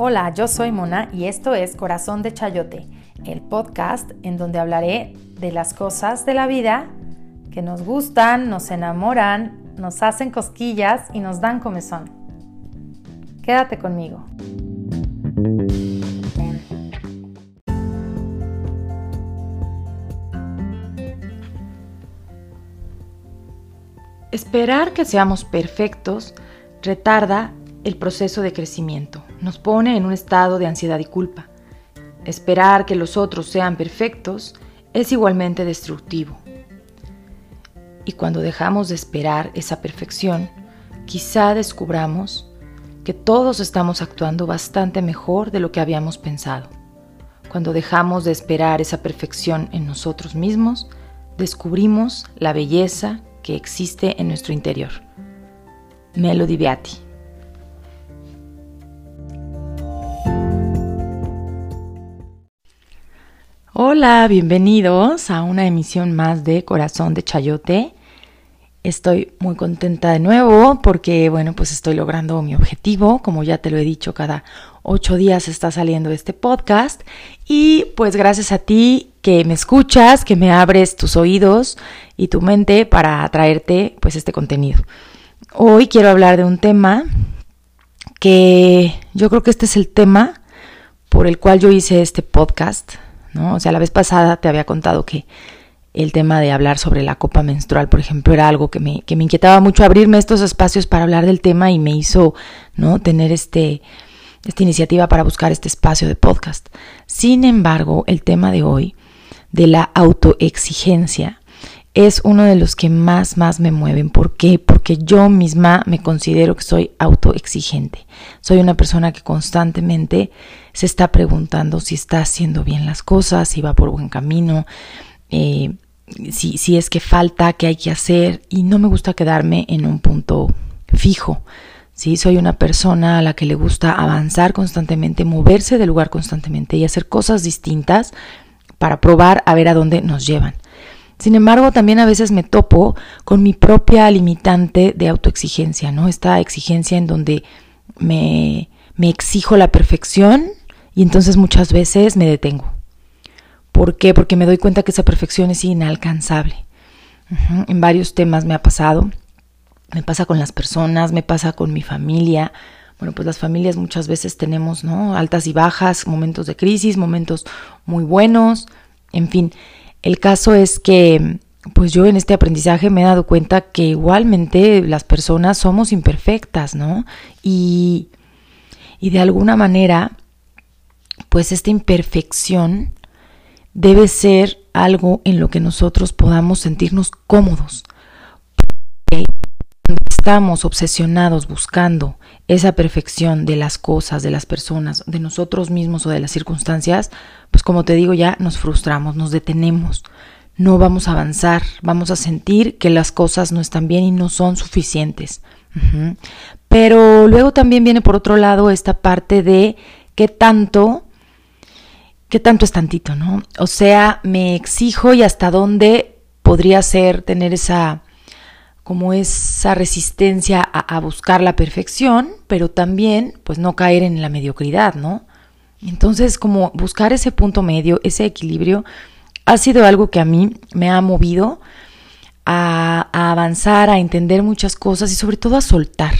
Hola, yo soy Mona y esto es Corazón de Chayote, el podcast en donde hablaré de las cosas de la vida que nos gustan, nos enamoran, nos hacen cosquillas y nos dan comezón. Quédate conmigo. Esperar que seamos perfectos retarda el proceso de crecimiento, nos pone en un estado de ansiedad y culpa. Esperar que los otros sean perfectos es igualmente destructivo. Y cuando dejamos de esperar esa perfección, quizá descubramos que todos estamos actuando bastante mejor de lo que habíamos pensado. Cuando dejamos de esperar esa perfección en nosotros mismos, descubrimos la belleza que existe en nuestro interior. Melody Beatty. Hola, bienvenidos a una emisión más de Corazón de Chayote. Estoy muy contenta de nuevo porque, bueno, pues estoy logrando mi objetivo. Como ya te lo he dicho, cada ocho días está saliendo este podcast. Y pues gracias a ti que me escuchas, que me abres tus oídos y tu mente para traerte pues este contenido. Hoy quiero hablar de un tema que yo creo que este es el tema por el cual yo hice este podcast o sea, la vez pasada te había contado que el tema de hablar sobre la copa menstrual, por ejemplo, era algo que me, que me inquietaba mucho abrirme estos espacios para hablar del tema y me hizo, ¿no? Tener este, esta iniciativa para buscar este espacio de podcast. Sin embargo, el tema de hoy, de la autoexigencia, es uno de los que más, más me mueven. ¿Por qué? Porque yo misma me considero que soy autoexigente. Soy una persona que constantemente se está preguntando si está haciendo bien las cosas, si va por buen camino, eh, si, si es que falta, qué hay que hacer. Y no me gusta quedarme en un punto fijo. Sí, soy una persona a la que le gusta avanzar constantemente, moverse del lugar constantemente y hacer cosas distintas para probar a ver a dónde nos llevan. Sin embargo, también a veces me topo con mi propia limitante de autoexigencia, ¿no? Esta exigencia en donde me, me exijo la perfección y entonces muchas veces me detengo. ¿Por qué? Porque me doy cuenta que esa perfección es inalcanzable. En varios temas me ha pasado. Me pasa con las personas, me pasa con mi familia. Bueno, pues las familias muchas veces tenemos, ¿no? Altas y bajas, momentos de crisis, momentos muy buenos, en fin. El caso es que, pues yo en este aprendizaje me he dado cuenta que igualmente las personas somos imperfectas, ¿no? Y, y de alguna manera, pues esta imperfección debe ser algo en lo que nosotros podamos sentirnos cómodos. Porque cuando estamos obsesionados buscando esa perfección de las cosas, de las personas, de nosotros mismos o de las circunstancias, pues como te digo ya nos frustramos, nos detenemos, no vamos a avanzar, vamos a sentir que las cosas no están bien y no son suficientes. Pero luego también viene por otro lado esta parte de qué tanto, qué tanto es tantito, ¿no? O sea, me exijo y hasta dónde podría ser tener esa como esa resistencia a, buscar la perfección, pero también pues no caer en la mediocridad, ¿no? Entonces como buscar ese punto medio, ese equilibrio, ha sido algo que a mí me ha movido a, avanzar, a entender muchas cosas y sobre todo a soltar,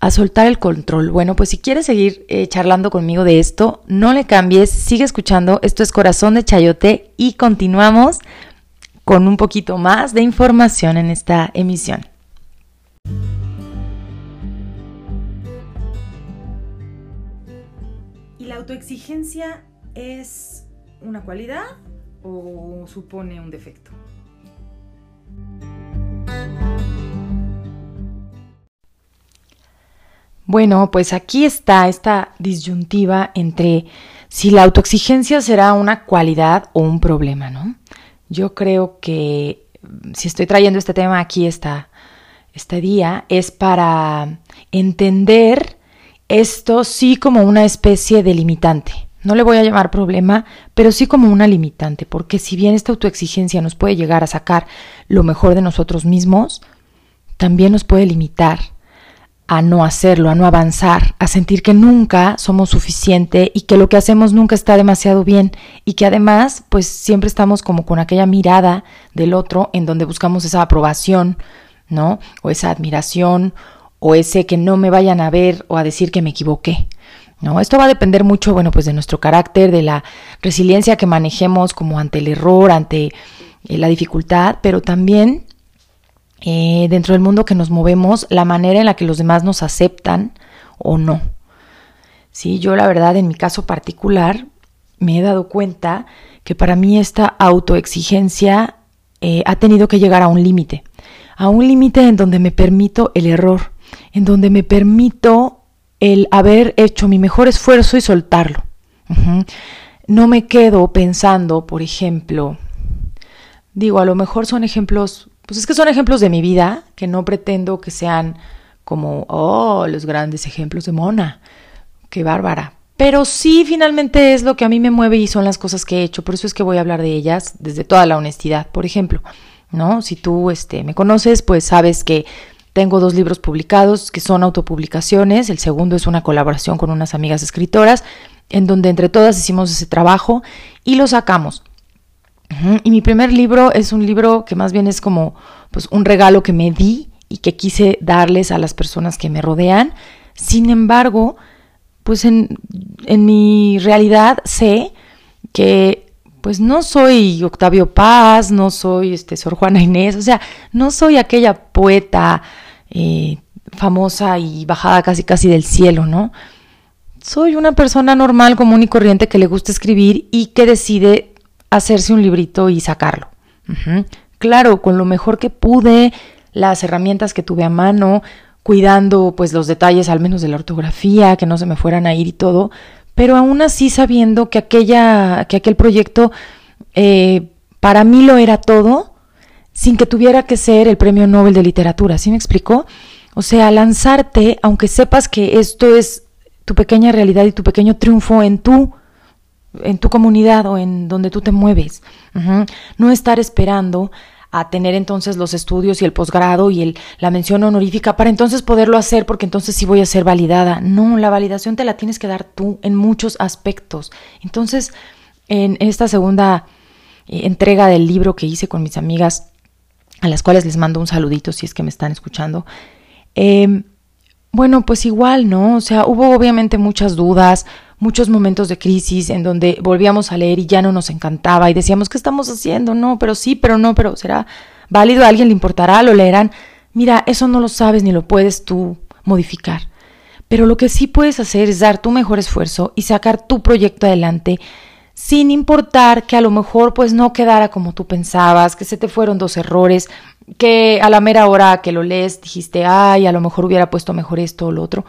a soltar el control. Bueno, pues si quieres seguir eh, charlando conmigo de esto, no le cambies, sigue escuchando, esto es Corazón de Chayote y continuamos con un poquito más de información en esta emisión. ¿Y la autoexigencia es una cualidad o supone un defecto? Bueno, pues aquí está esta disyuntiva entre si la autoexigencia será una cualidad o un problema, ¿no? Yo creo que si estoy trayendo este tema aquí esta, este día es para entender esto sí como una especie de limitante. No le voy a llamar problema, pero sí como una limitante, porque si bien esta autoexigencia nos puede llegar a sacar lo mejor de nosotros mismos, también nos puede limitar a no hacerlo, a no avanzar, a sentir que nunca somos suficiente y que lo que hacemos nunca está demasiado bien y que además pues siempre estamos como con aquella mirada del otro en donde buscamos esa aprobación, ¿no? O esa admiración o ese que no me vayan a ver o a decir que me equivoqué. ¿No? Esto va a depender mucho, bueno, pues de nuestro carácter, de la resiliencia que manejemos como ante el error, ante eh, la dificultad, pero también eh, dentro del mundo que nos movemos, la manera en la que los demás nos aceptan o no. Sí, yo la verdad en mi caso particular me he dado cuenta que para mí esta autoexigencia eh, ha tenido que llegar a un límite, a un límite en donde me permito el error, en donde me permito el haber hecho mi mejor esfuerzo y soltarlo. No me quedo pensando, por ejemplo, digo, a lo mejor son ejemplos pues es que son ejemplos de mi vida que no pretendo que sean como, oh, los grandes ejemplos de Mona. Qué bárbara. Pero sí, finalmente es lo que a mí me mueve y son las cosas que he hecho. Por eso es que voy a hablar de ellas desde toda la honestidad. Por ejemplo, ¿no? Si tú este, me conoces, pues sabes que tengo dos libros publicados que son autopublicaciones. El segundo es una colaboración con unas amigas escritoras, en donde entre todas hicimos ese trabajo y lo sacamos. Y mi primer libro es un libro que más bien es como pues un regalo que me di y que quise darles a las personas que me rodean. Sin embargo, pues en, en mi realidad sé que pues no soy Octavio Paz, no soy este Sor Juana Inés, o sea, no soy aquella poeta eh, famosa y bajada casi casi del cielo, ¿no? Soy una persona normal, común y corriente que le gusta escribir y que decide hacerse un librito y sacarlo. Claro, con lo mejor que pude, las herramientas que tuve a mano, cuidando pues los detalles al menos de la ortografía, que no se me fueran a ir y todo, pero aún así sabiendo que aquella, que aquel proyecto eh, para mí lo era todo, sin que tuviera que ser el premio Nobel de literatura, ¿sí me explicó? O sea, lanzarte, aunque sepas que esto es tu pequeña realidad y tu pequeño triunfo en tu en tu comunidad o en donde tú te mueves. No estar esperando a tener entonces los estudios y el posgrado y el, la mención honorífica para entonces poderlo hacer porque entonces sí voy a ser validada. No, la validación te la tienes que dar tú en muchos aspectos. Entonces, en esta segunda eh, entrega del libro que hice con mis amigas, a las cuales les mando un saludito si es que me están escuchando, em, bueno, pues igual, ¿no? O sea, hubo obviamente muchas dudas, muchos momentos de crisis en donde volvíamos a leer y ya no nos encantaba y decíamos, ¿qué estamos haciendo? No, pero sí, pero no, pero será válido, a alguien le importará, lo leerán. Mira, eso no lo sabes ni lo puedes tú modificar. Pero lo que sí puedes hacer es dar tu mejor esfuerzo y sacar tu proyecto adelante sin importar que a lo mejor pues no quedara como tú pensabas, que se te fueron dos errores, que a la mera hora que lo lees dijiste, ay, a lo mejor hubiera puesto mejor esto o lo otro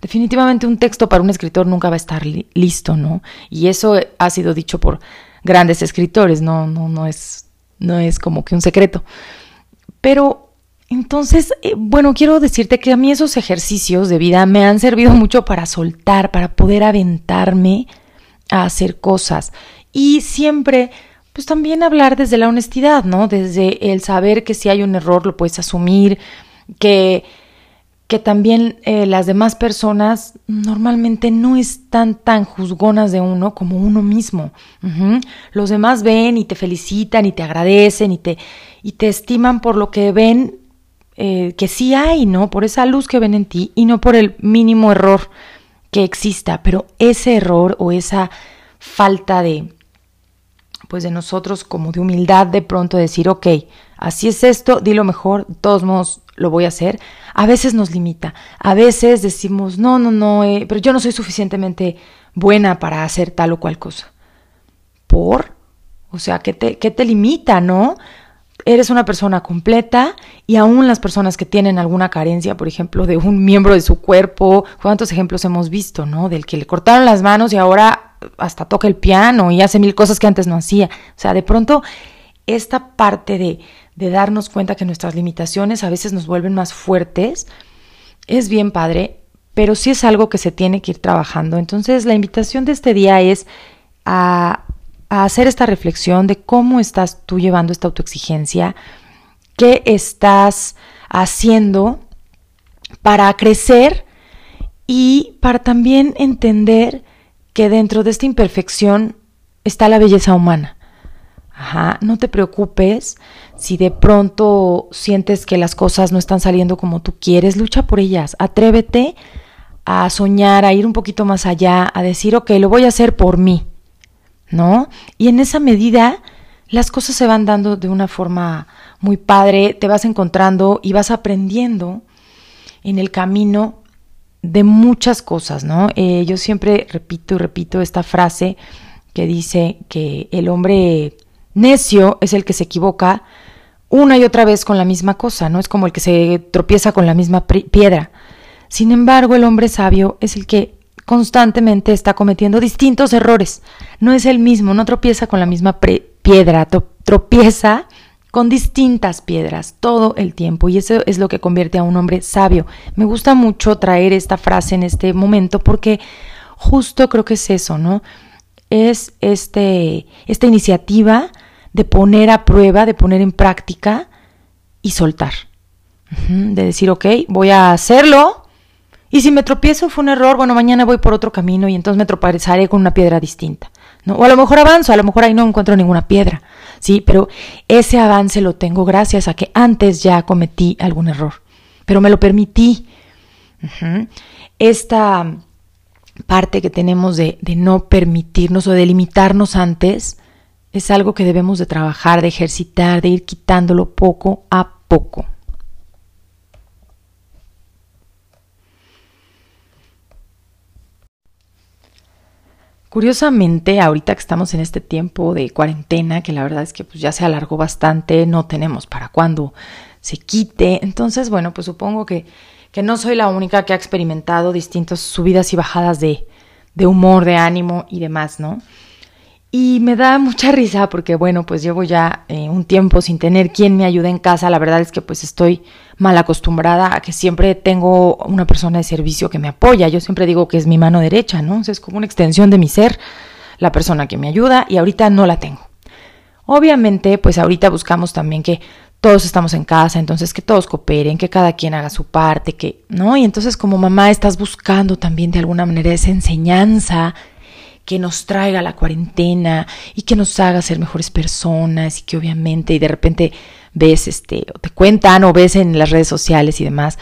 definitivamente un texto para un escritor nunca va a estar listo, ¿no? Y eso ha sido dicho por grandes escritores, no, no, no es, no es como que un secreto. Pero entonces, eh, bueno, quiero decirte que a mí esos ejercicios de vida me han servido mucho para soltar, para poder aventarme a hacer cosas. Y siempre, pues también hablar desde la honestidad, ¿no? Desde el saber que si hay un error lo puedes asumir, que que también eh, las demás personas normalmente no están tan juzgonas de uno como uno mismo. Los demás ven y te felicitan y te agradecen y te, y te estiman por lo que ven eh, que sí hay, ¿no? Por esa luz que ven en ti y no por el mínimo error que exista. Pero ese error o esa falta de, pues de nosotros como de humildad de pronto decir, ok, así es esto, di lo mejor, de todos modos lo voy a hacer, a veces nos limita, a veces decimos, no, no, no, eh, pero yo no soy suficientemente buena para hacer tal o cual cosa. ¿Por? O sea, ¿qué te, qué te limita, no? Eres una persona completa y aún las personas que tienen alguna carencia, por ejemplo, de un miembro de su cuerpo, ¿cuántos ejemplos hemos visto, no? Del que le cortaron las manos y ahora hasta toca el piano y hace mil cosas que antes no hacía. O sea, de pronto esta parte de, de darnos cuenta que nuestras limitaciones a veces nos vuelven más fuertes, es bien padre, pero sí es algo que se tiene que ir trabajando. Entonces la invitación de este día es a, a hacer esta reflexión de cómo estás tú llevando esta autoexigencia, qué estás haciendo para crecer y para también entender que dentro de esta imperfección está la belleza humana. Ajá, no te preocupes si de pronto sientes que las cosas no están saliendo como tú quieres, lucha por ellas, atrévete a soñar, a ir un poquito más allá, a decir, ok, lo voy a hacer por mí, ¿no? Y en esa medida las cosas se van dando de una forma muy padre, te vas encontrando y vas aprendiendo en el camino de muchas cosas, ¿no? Eh, yo siempre repito y repito esta frase que dice que el hombre necio es el que se equivoca una y otra vez con la misma cosa, ¿no? Es como el que se tropieza con la misma piedra. Sin embargo, el hombre sabio es el que constantemente está cometiendo distintos errores. No es el mismo, no tropieza con la misma piedra, tropieza con distintas piedras todo el tiempo y eso es lo que convierte a un hombre sabio. Me gusta mucho traer esta frase en este momento porque justo creo que es eso, ¿no? Es este, esta iniciativa de poner a prueba, de poner en práctica y soltar. De decir, ok, voy a hacerlo. Y si me tropiezo fue un error, bueno, mañana voy por otro camino y entonces me tropezaré con una piedra distinta. ¿no? O a lo mejor avanzo, a lo mejor ahí no encuentro ninguna piedra. Sí, pero ese avance lo tengo gracias a que antes ya cometí algún error. Pero me lo permití. Esta parte que tenemos de, de no permitirnos o de limitarnos antes es algo que debemos de trabajar, de ejercitar, de ir quitándolo poco a poco. Curiosamente, ahorita que estamos en este tiempo de cuarentena, que la verdad es que pues ya se alargó bastante, no tenemos para cuándo se quite. Entonces, bueno, pues supongo que, que no soy la única que ha experimentado distintas subidas y bajadas de, de humor, de ánimo y demás, ¿no? Y me da mucha risa porque, bueno, pues llevo ya eh, un tiempo sin tener quien me ayude en casa. La verdad es que pues estoy mal acostumbrada a que siempre tengo una persona de servicio que me apoya. Yo siempre digo que es mi mano derecha, ¿no? es como una extensión de mi ser, la persona que me ayuda y ahorita no la tengo. Obviamente, pues ahorita buscamos también que todos estamos en casa, entonces que todos cooperen, que cada quien haga su parte, que, ¿no? Y entonces como mamá estás buscando también de alguna manera esa enseñanza que nos traiga la cuarentena y que nos haga ser mejores personas y que obviamente y de repente ves este o te cuentan o ves en las redes sociales y demás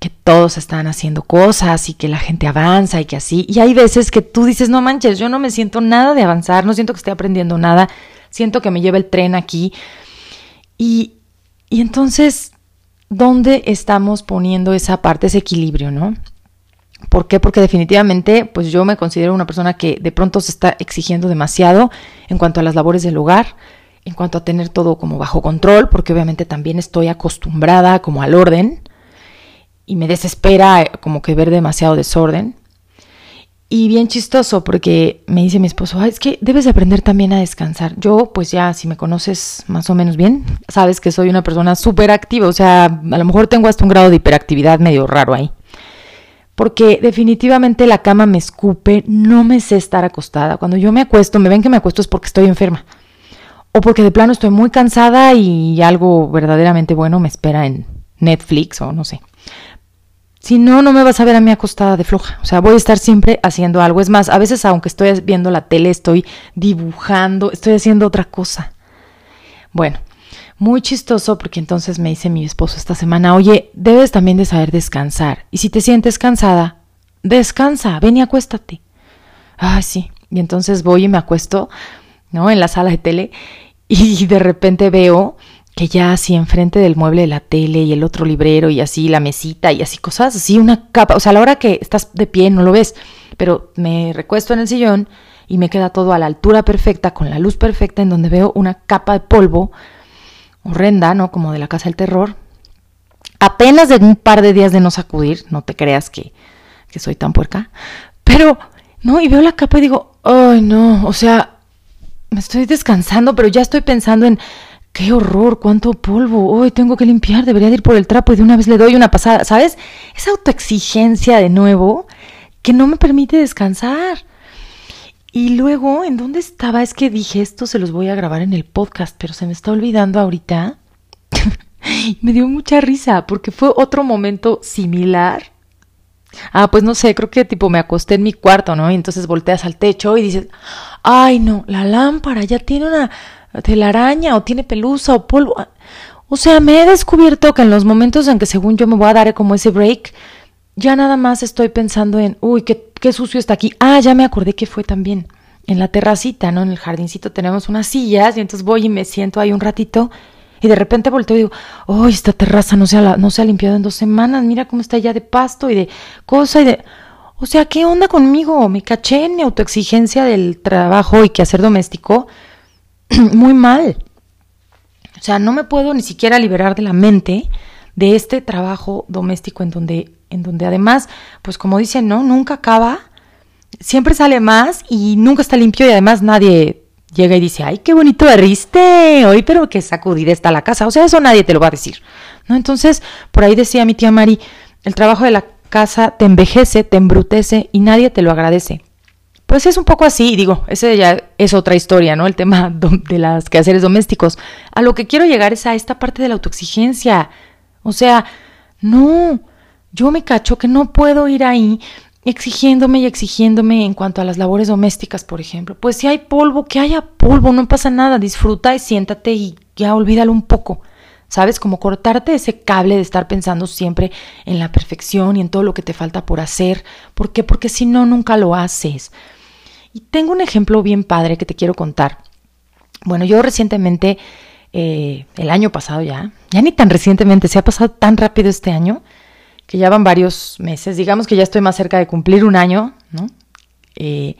que todos están haciendo cosas y que la gente avanza y que así. Y hay veces que tú dices no manches yo no me siento nada de avanzar no siento que esté aprendiendo nada siento que me lleva el tren aquí y y entonces dónde estamos poniendo esa parte ese equilibrio no ¿Por qué? Porque definitivamente, pues yo me considero una persona que de pronto se está exigiendo demasiado en cuanto a las labores del hogar, en cuanto a tener todo como bajo control, porque obviamente también estoy acostumbrada como al orden y me desespera eh, como que ver demasiado desorden. Y bien chistoso porque me dice mi esposo, es que debes de aprender también a descansar. Yo, pues ya, si me conoces más o menos bien, sabes que soy una persona súper activa, o sea, a lo mejor tengo hasta un grado de hiperactividad medio raro ahí porque definitivamente la cama me escupe, no me sé estar acostada. Cuando yo me acuesto, me ven que me acuesto es porque estoy enferma. O porque de plano estoy muy cansada y algo verdaderamente bueno me espera en Netflix o no sé. Si no, no me vas a ver a mí acostada de floja. O sea, voy a estar siempre haciendo algo. Es más, a veces aunque estoy viendo la tele, estoy dibujando, estoy haciendo otra cosa. Bueno, muy chistoso porque entonces me dice mi esposo esta semana, oye, debes también de saber descansar. Y si te sientes cansada, descansa, ven y acuéstate. Ah, sí. Y entonces voy y me acuesto, ¿no? En la sala de tele y de repente veo que ya así enfrente del mueble de la tele y el otro librero y así la mesita y así cosas, así una capa, o sea, a la hora que estás de pie no lo ves, pero me recuesto en el sillón y me queda todo a la altura perfecta, con la luz perfecta, en donde veo una capa de polvo horrenda, ¿no? Como de la casa del terror. Apenas de un par de días de no sacudir, no te creas que, que soy tan puerca, pero, no, y veo la capa y digo, ay, no, o sea, me estoy descansando, pero ya estoy pensando en, qué horror, cuánto polvo, hoy tengo que limpiar, debería ir por el trapo y de una vez le doy una pasada, ¿sabes? Esa autoexigencia de nuevo que no me permite descansar. Y luego, ¿en dónde estaba? Es que dije, esto se los voy a grabar en el podcast, pero se me está olvidando ahorita. Me dio mucha risa porque fue otro momento similar. Ah, pues no sé, creo que tipo me acosté en mi cuarto, ¿no? Y entonces volteas al techo y dices, ay no, la lámpara ya tiene una telaraña o tiene pelusa o polvo. O sea, me he descubierto que en los momentos en que según yo me voy a dar como ese break, ya nada más estoy pensando en, uy, qué, qué sucio está aquí. Ah, ya me acordé que fue también en la terracita, ¿no? En el jardincito tenemos unas sillas y entonces voy y me siento ahí un ratito y de repente volteo y digo, oh, esta terraza no se, ha, no se ha limpiado en dos semanas, mira cómo está ya de pasto y de cosa y de... O sea, ¿qué onda conmigo? Me caché en mi autoexigencia del trabajo y quehacer doméstico muy mal. O sea, no me puedo ni siquiera liberar de la mente de este trabajo doméstico en donde, en donde además, pues como dicen, ¿no? Nunca acaba, siempre sale más y nunca está limpio y además nadie llega y dice, ay, qué bonito barriste hoy, pero qué sacudida está la casa. O sea, eso nadie te lo va a decir. ¿no? Entonces, por ahí decía mi tía Mari, el trabajo de la casa te envejece, te embrutece y nadie te lo agradece. Pues es un poco así, digo, ese ya es otra historia, ¿no? El tema de las quehaceres domésticos. A lo que quiero llegar es a esta parte de la autoexigencia. O sea, no, yo me cacho que no puedo ir ahí exigiéndome y exigiéndome en cuanto a las labores domésticas, por ejemplo. Pues si hay polvo, que haya polvo, no pasa nada, disfruta y siéntate y ya olvídalo un poco. ¿Sabes? Como cortarte ese cable de estar pensando siempre en la perfección y en todo lo que te falta por hacer. ¿Por qué? Porque si no, nunca lo haces. Y tengo un ejemplo bien padre que te quiero contar. Bueno, yo recientemente, eh, el año pasado ya, ya ni tan recientemente, se ha pasado tan rápido este año, que ya van varios meses, digamos que ya estoy más cerca de cumplir un año, ¿no? Eh,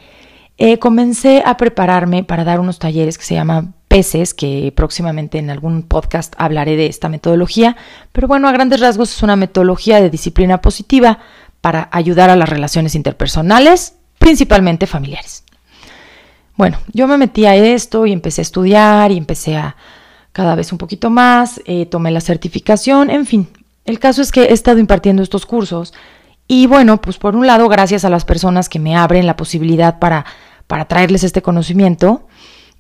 eh, comencé a prepararme para dar unos talleres que se llaman PECES, que próximamente en algún podcast hablaré de esta metodología, pero bueno, a grandes rasgos es una metodología de disciplina positiva para ayudar a las relaciones interpersonales, principalmente familiares. Bueno, yo me metí a esto y empecé a estudiar y empecé a cada vez un poquito más, eh, tomé la certificación, en fin, el caso es que he estado impartiendo estos cursos y bueno, pues por un lado, gracias a las personas que me abren la posibilidad para, para traerles este conocimiento,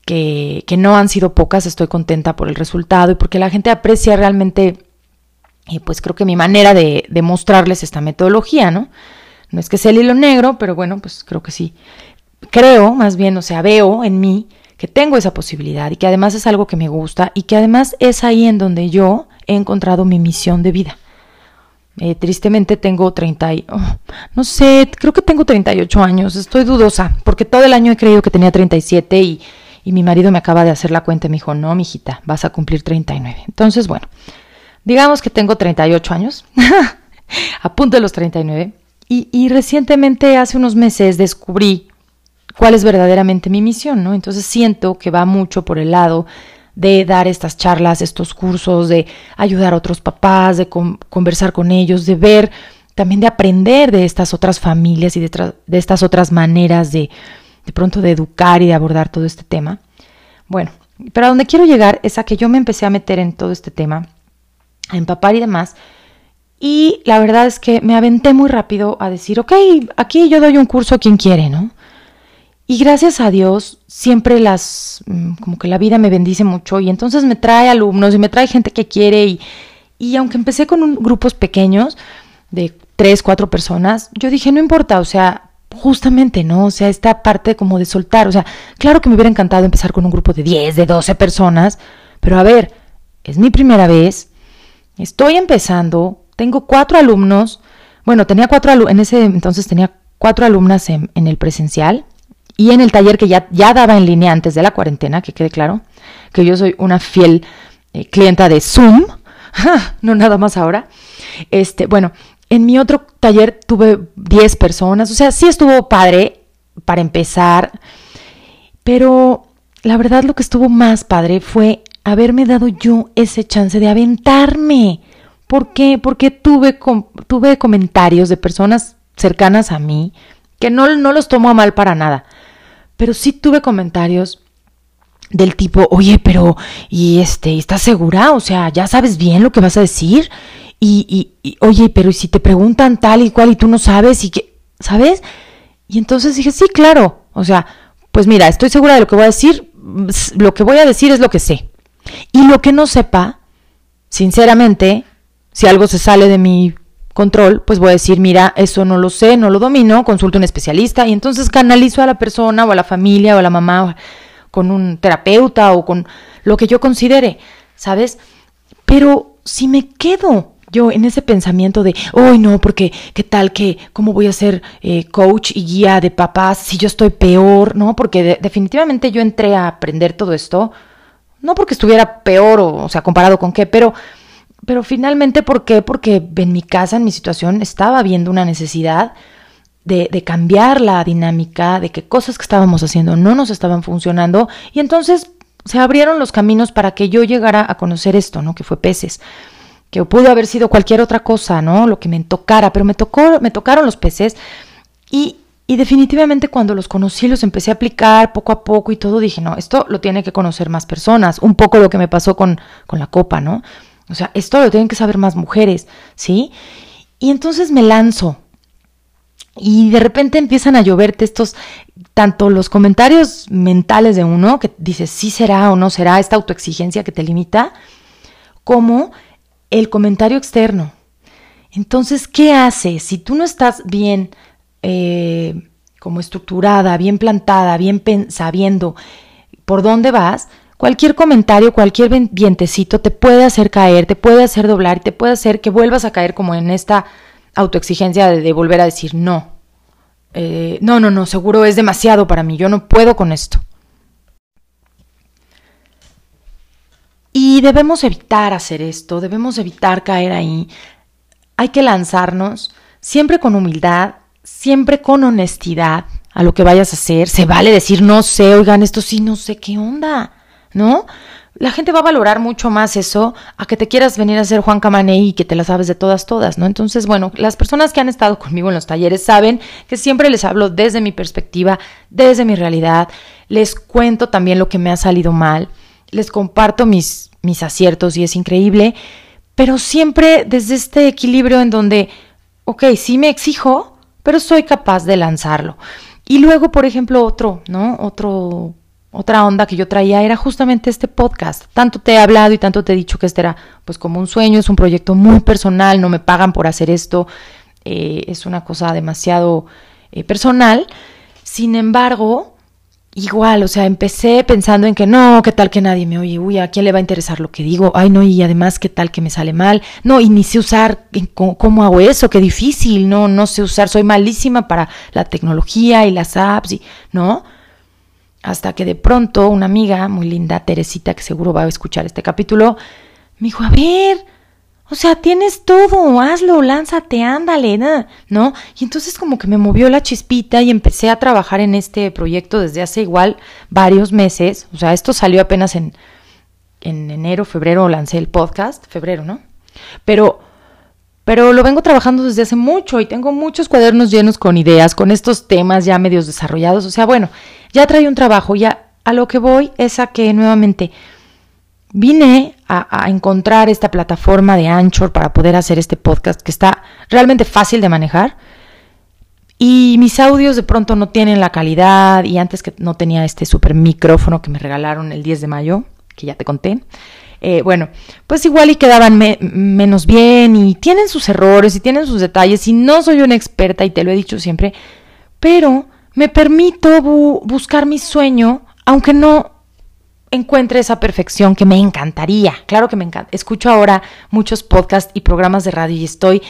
que, que no han sido pocas, estoy contenta por el resultado y porque la gente aprecia realmente, y pues creo que mi manera de, de mostrarles esta metodología, ¿no? No es que sea el hilo negro, pero bueno, pues creo que sí. Creo, más bien, o sea, veo en mí que tengo esa posibilidad y que además es algo que me gusta y que además es ahí en donde yo he encontrado mi misión de vida. Eh, tristemente tengo 30 y, oh, no sé, creo que tengo 38 años, estoy dudosa, porque todo el año he creído que tenía 37 y, y mi marido me acaba de hacer la cuenta y me dijo, no, mijita, vas a cumplir 39. Entonces, bueno, digamos que tengo 38 años, a punto de los 39, y, y recientemente, hace unos meses, descubrí cuál es verdaderamente mi misión, ¿no? Entonces siento que va mucho por el lado de dar estas charlas, estos cursos, de ayudar a otros papás, de conversar con ellos, de ver, también de aprender de estas otras familias y de, estas otras maneras de, de pronto de educar y de abordar todo este tema. Bueno, pero a donde quiero llegar es a que yo me empecé a meter en todo este tema, a empapar y demás, y la verdad es que me aventé muy rápido a decir, ok, aquí yo doy un curso a quien quiere, ¿no? Y gracias a Dios, siempre las, mm, como que la vida me bendice mucho y entonces me trae alumnos y me trae gente que quiere y, y aunque empecé con un, grupos pequeños de tres, cuatro personas, yo dije, no importa, o sea, justamente, ¿no? O sea, esta parte como de soltar, o sea, claro que me hubiera encantado empezar con un grupo de 10, de 12 personas, pero a ver, es mi primera vez, estoy empezando, tengo cuatro alumnos, bueno, tenía cuatro alumnos, en ese entonces tenía cuatro alumnas en, en el presencial, y en el taller que ya, daba en línea antes de la cuarentena, que quede claro, que yo soy una fiel eh, clienta de Zoom, no nada más ahora. Este, bueno, en mi otro taller tuve 10 personas, o sea, sí estuvo padre para empezar, pero la verdad lo que estuvo más padre fue haberme dado yo ese chance de aventarme. ¿Por qué? Porque tuve, tuve comentarios de personas cercanas a mí que no, no los tomo a mal para nada pero sí tuve comentarios del tipo, oye, pero, y este, ¿estás segura? O sea, ¿ya sabes bien lo que vas a decir? Y, y, oye, pero si te preguntan tal y cual y tú no sabes y que, ¿sabes? Y entonces dije, sí, claro. O sea, pues mira, estoy segura de lo que voy a decir. Lo que voy a decir es lo que sé. Y lo que no sepa, sinceramente, si algo se sale de mi control, pues voy a decir, mira, eso no lo sé, no lo domino, consulto a un especialista y entonces canalizo a la persona o a la familia o a la mamá con un terapeuta o con lo que yo considere, ¿sabes? Pero si me quedo yo en ese pensamiento de, hoy no, porque qué tal que, cómo voy a ser eh, coach y guía de papás si yo estoy peor, ¿no? Porque definitivamente yo entré a aprender todo esto, no porque estuviera peor o, o sea, comparado con qué, pero pero finalmente, ¿por qué? Porque en mi casa, en mi situación, estaba habiendo una necesidad de, de, cambiar la dinámica, de que cosas que estábamos haciendo no nos estaban funcionando, y entonces se abrieron los caminos para que yo llegara a conocer esto, ¿no? Que fue peces. Que pudo haber sido cualquier otra cosa, ¿no? Lo que me tocara, pero me tocó, me tocaron los peces. Y, y definitivamente cuando los conocí, los empecé a aplicar poco a poco y todo, dije, no, esto lo tiene que conocer más personas. Un poco lo que me pasó con, con la copa, ¿no? O sea, esto lo tienen que saber más mujeres, ¿sí? Y entonces me lanzo. Y de repente empiezan a lloverte estos, tanto los comentarios mentales de uno, que dice sí será o no será, esta autoexigencia que te limita, como el comentario externo. Entonces, ¿qué haces? Si tú no estás bien eh, como estructurada, bien plantada, bien sabiendo por dónde vas, Cualquier comentario, cualquier vientecito te puede hacer caer, te puede hacer doblar y te puede hacer que vuelvas a caer como en esta autoexigencia de, volver a decir no. Eh, no, no, no, seguro es demasiado para mí, yo no puedo con esto. Y debemos evitar hacer esto, debemos evitar caer ahí. Hay que lanzarnos siempre con humildad, siempre con honestidad a lo que vayas a hacer. Se vale decir no sé, oigan, esto sí, no sé qué onda. ¿No? La gente va a valorar mucho más eso a que te quieras venir a ser Juan Camaney y que te la sabes de todas, todas, ¿no? Entonces, bueno, las personas que han estado conmigo en los talleres saben que siempre les hablo desde mi perspectiva, desde mi realidad, les cuento también lo que me ha salido mal, les comparto mis, mis aciertos y es increíble, pero siempre desde este equilibrio en donde, ok, sí me exijo, pero soy capaz de lanzarlo. Y luego, por ejemplo, otro, ¿no? Otro otra onda que yo traía era justamente este podcast. Tanto te he hablado y tanto te he dicho que este era pues como un sueño, es un proyecto muy personal, no me pagan por hacer esto, eh, es una cosa demasiado eh, personal. Sin embargo, igual, o sea, empecé pensando en que no, qué tal que nadie me oye, uy, ¿a quién le va a interesar lo que digo? Ay, no, y además, qué tal que me sale mal. No, y ni sé usar, ¿cómo, hago eso? Qué difícil, no, no sé usar, soy malísima para la tecnología y las apps, y, ¿no? Hasta que de pronto una amiga muy linda, Teresita, que seguro va a escuchar este capítulo, me dijo, a ver, o sea, tienes todo, hazlo, lánzate, ándale, ¿no? Y entonces como que me movió la chispita y empecé a trabajar en este proyecto desde hace igual varios meses, o sea, esto salió apenas en, en enero, febrero, lancé el podcast, febrero, ¿no? Pero pero lo vengo trabajando desde hace mucho y tengo muchos cuadernos llenos con ideas, con estos temas ya medios desarrollados. O sea, bueno, ya trae un trabajo, ya a lo que voy es a que nuevamente vine a, a, encontrar esta plataforma de Anchor para poder hacer este podcast que está realmente fácil de manejar. Y mis audios de pronto no tienen la calidad y antes que no tenía este super micrófono que me regalaron el 10 de mayo, que ya te conté. Eh, bueno, pues igual y quedaban menos bien y tienen sus errores y tienen sus detalles y no soy una experta y te lo he dicho siempre, pero me permito buscar mi sueño, aunque no encuentre esa perfección que me encantaría. Claro que me encanta. Escucho ahora muchos podcasts y programas de radio y estoy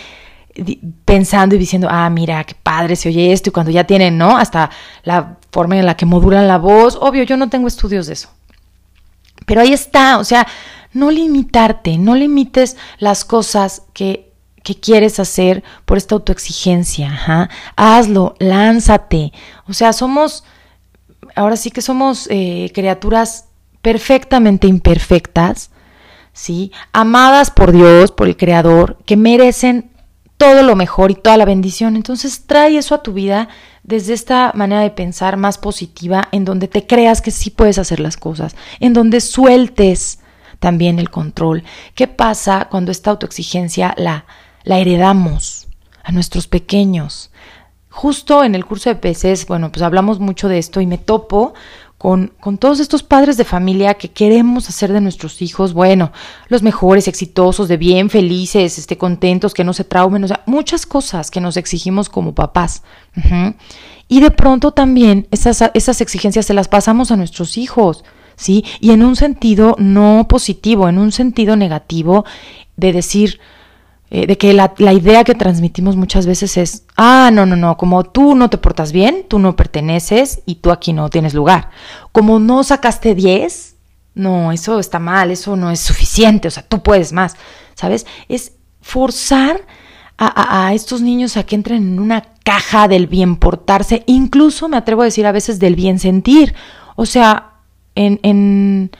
pensando y diciendo, ah, mira, qué padre se oye esto y cuando ya tienen, ¿no? Hasta la forma en la que modulan la voz. Obvio, yo no tengo estudios de eso. Pero ahí está, o sea, no limitarte, no limites las cosas que, que quieres hacer por esta autoexigencia. Hazlo, lánzate. O sea, somos, ahora sí que somos eh, criaturas perfectamente imperfectas, ¿sí? Amadas por Dios, por el Creador, que merecen todo lo mejor y toda la bendición. Entonces trae eso a tu vida desde esta manera de pensar más positiva, en donde te creas que sí puedes hacer las cosas, en donde sueltes también el control. ¿Qué pasa cuando esta autoexigencia la, la heredamos a nuestros pequeños? Justo en el curso de peces, bueno, pues hablamos mucho de esto y me topo con, con, todos estos padres de familia que queremos hacer de nuestros hijos, bueno, los mejores, exitosos, de bien, felices, este, contentos, que no se traumen, o sea, muchas cosas que nos exigimos como papás. Y de pronto también esas, esas exigencias se las pasamos a nuestros hijos, ¿sí? Y en un sentido no positivo, en un sentido negativo de decir, eh, de que la, idea que transmitimos muchas veces es, ah, no, no, no, como tú no te portas bien, tú no perteneces y tú aquí no tienes lugar. Como no sacaste 10, no, eso está mal, eso no es suficiente, o sea, tú puedes más, ¿sabes? Es forzar a, a estos niños a que entren en una caja del bien portarse, incluso me atrevo a decir a veces del bien sentir. O sea, en, en,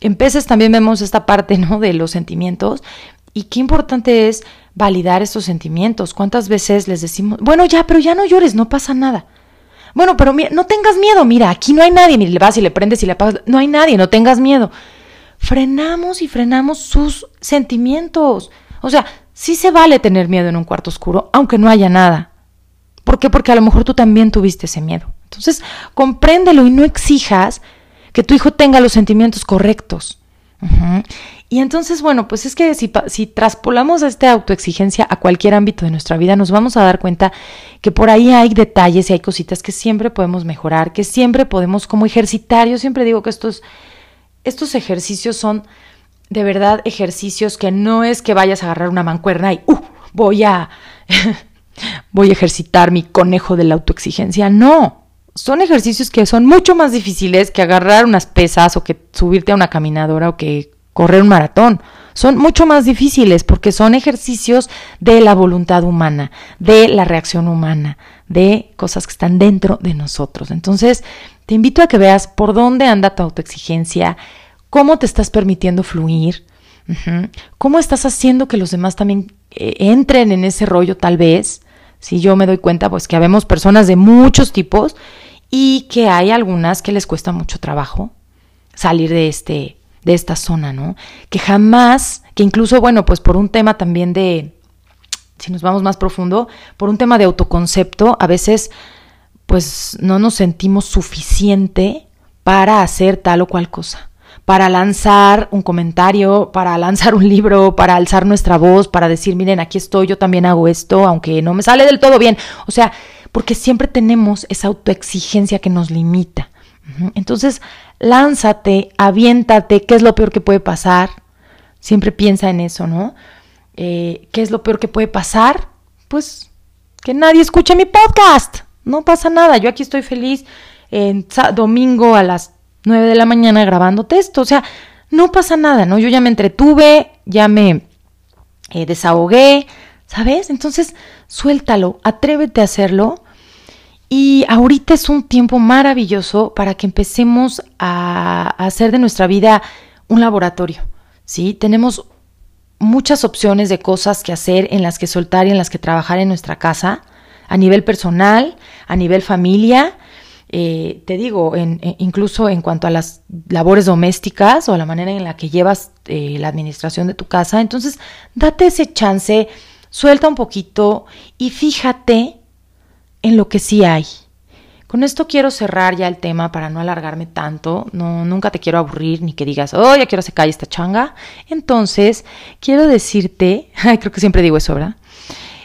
en peces también vemos esta parte, ¿no? De los sentimientos. Y qué importante es validar estos sentimientos. ¿Cuántas veces les decimos, bueno, ya, pero ya no llores, no pasa nada? Bueno, pero no tengas miedo, mira, aquí no hay nadie, ni le vas y le prendes y le apagas, no hay nadie, no tengas miedo. Frenamos y frenamos sus sentimientos. O sea, sí se vale tener miedo en un cuarto oscuro, aunque no haya nada. ¿Por qué? Porque a lo mejor tú también tuviste ese miedo. Entonces, compréndelo y no exijas que tu hijo tenga los sentimientos correctos. Y entonces, bueno, pues es que si, si traspolamos esta autoexigencia a cualquier ámbito de nuestra vida, nos vamos a dar cuenta que por ahí hay detalles y hay cositas que siempre podemos mejorar, que siempre podemos como ejercitar. Yo siempre digo que estos, estos ejercicios son de verdad ejercicios que no es que vayas a agarrar una mancuerna y uh, voy a voy a ejercitar mi conejo de la autoexigencia. No, son ejercicios que son mucho más difíciles que agarrar unas pesas o que subirte a una caminadora o que correr un maratón. Son mucho más difíciles porque son ejercicios de la voluntad humana, de la reacción humana, de cosas que están dentro de nosotros. Entonces, te invito a que veas por dónde anda tu autoexigencia, cómo te estás permitiendo fluir, cómo estás haciendo que los demás también eh, entren en ese rollo tal vez. Si yo me doy cuenta, pues que habemos personas de muchos tipos y que hay algunas que les cuesta mucho trabajo salir de este de esta zona, ¿no? Que jamás, que incluso, bueno, pues por un tema también de, si nos vamos más profundo, por un tema de autoconcepto, a veces pues no nos sentimos suficiente para hacer tal o cual cosa, para lanzar un comentario, para lanzar un libro, para alzar nuestra voz, para decir, miren, aquí estoy, yo también hago esto, aunque no me sale del todo bien. O sea, porque siempre tenemos esa autoexigencia que nos limita. Entonces, lánzate, aviéntate, ¿qué es lo peor que puede pasar? Siempre piensa en eso, ¿no? Eh, ¿Qué es lo peor que puede pasar? Pues que nadie escuche mi podcast. No pasa nada, yo aquí estoy feliz en domingo a las 9 de la mañana grabando texto. O sea, no pasa nada, ¿no? Yo ya me entretuve, ya me eh, desahogué, ¿sabes? Entonces, suéltalo, atrévete a hacerlo y ahorita es un tiempo maravilloso para que empecemos a, hacer de nuestra vida un laboratorio. ¿sí? Tenemos muchas opciones de cosas que hacer, en las que soltar y en las que trabajar en nuestra casa, a nivel personal, a nivel familia. Eh, te digo, en, incluso en cuanto a las labores domésticas o a la manera en la que llevas eh, la administración de tu casa. Entonces, date ese chance, suelta un poquito y fíjate en lo que sí hay. Con esto quiero cerrar ya el tema para no alargarme tanto. No, nunca te quiero aburrir ni que digas, oh, ya quiero se calle esta changa. Entonces, quiero decirte, creo que siempre digo eso, ¿verdad?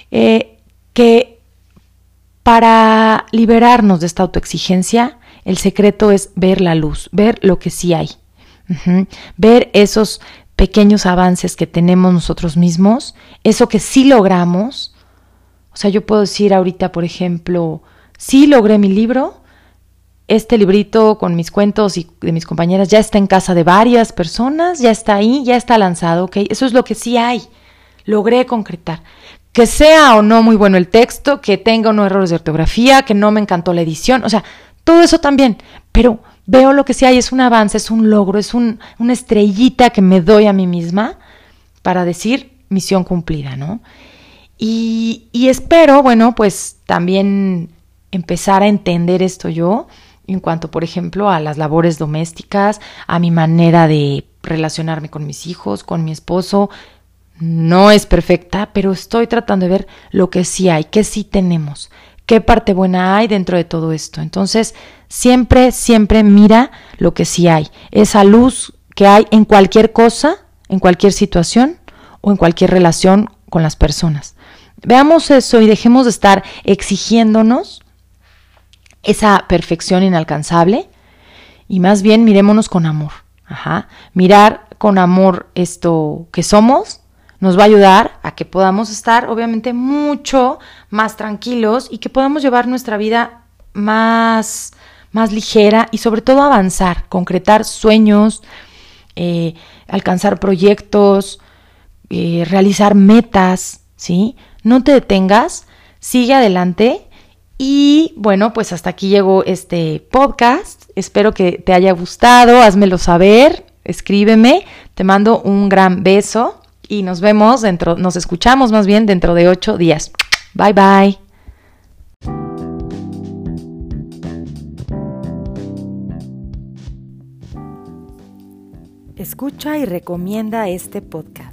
Eh, que para liberarnos de esta autoexigencia, el secreto es ver la luz, ver lo que sí hay. Ver esos pequeños avances que tenemos nosotros mismos, eso que sí logramos, o sea, yo puedo decir ahorita, por ejemplo, sí logré mi libro, este librito con mis cuentos y de mis compañeras ya está en casa de varias personas, ya está ahí, ya está lanzado, ¿ok? Eso es lo que sí hay. Logré concretar. Que sea o no muy bueno el texto, que tenga unos errores de ortografía, que no me encantó la edición, o sea, todo eso también. Pero veo lo que sí hay, es un avance, es un logro, es un, una estrellita que me doy a mí misma para decir misión cumplida, ¿no? Y, espero, bueno, pues también empezar a entender esto yo en cuanto, por ejemplo, a las labores domésticas, a mi manera de relacionarme con mis hijos, con mi esposo. No es perfecta, pero estoy tratando de ver lo que sí hay, que sí tenemos, qué parte buena hay dentro de todo esto. Entonces, siempre, siempre mira lo que sí hay, esa luz que hay en cualquier cosa, en cualquier situación o en cualquier relación con las personas. Veamos eso y dejemos de estar exigiéndonos esa perfección inalcanzable y más bien mirémonos con amor. Mirar con amor esto que somos nos va a ayudar a que podamos estar obviamente mucho más tranquilos y que podamos llevar nuestra vida más, más ligera y sobre todo avanzar, concretar sueños, eh, alcanzar proyectos, eh, realizar metas, ¿sí? No te detengas, sigue adelante y bueno, pues hasta aquí llegó este podcast. Espero que te haya gustado, házmelo saber, escríbeme, te mando un gran beso y nos vemos dentro, nos escuchamos más bien dentro de ocho días. Bye bye. Escucha y recomienda este podcast.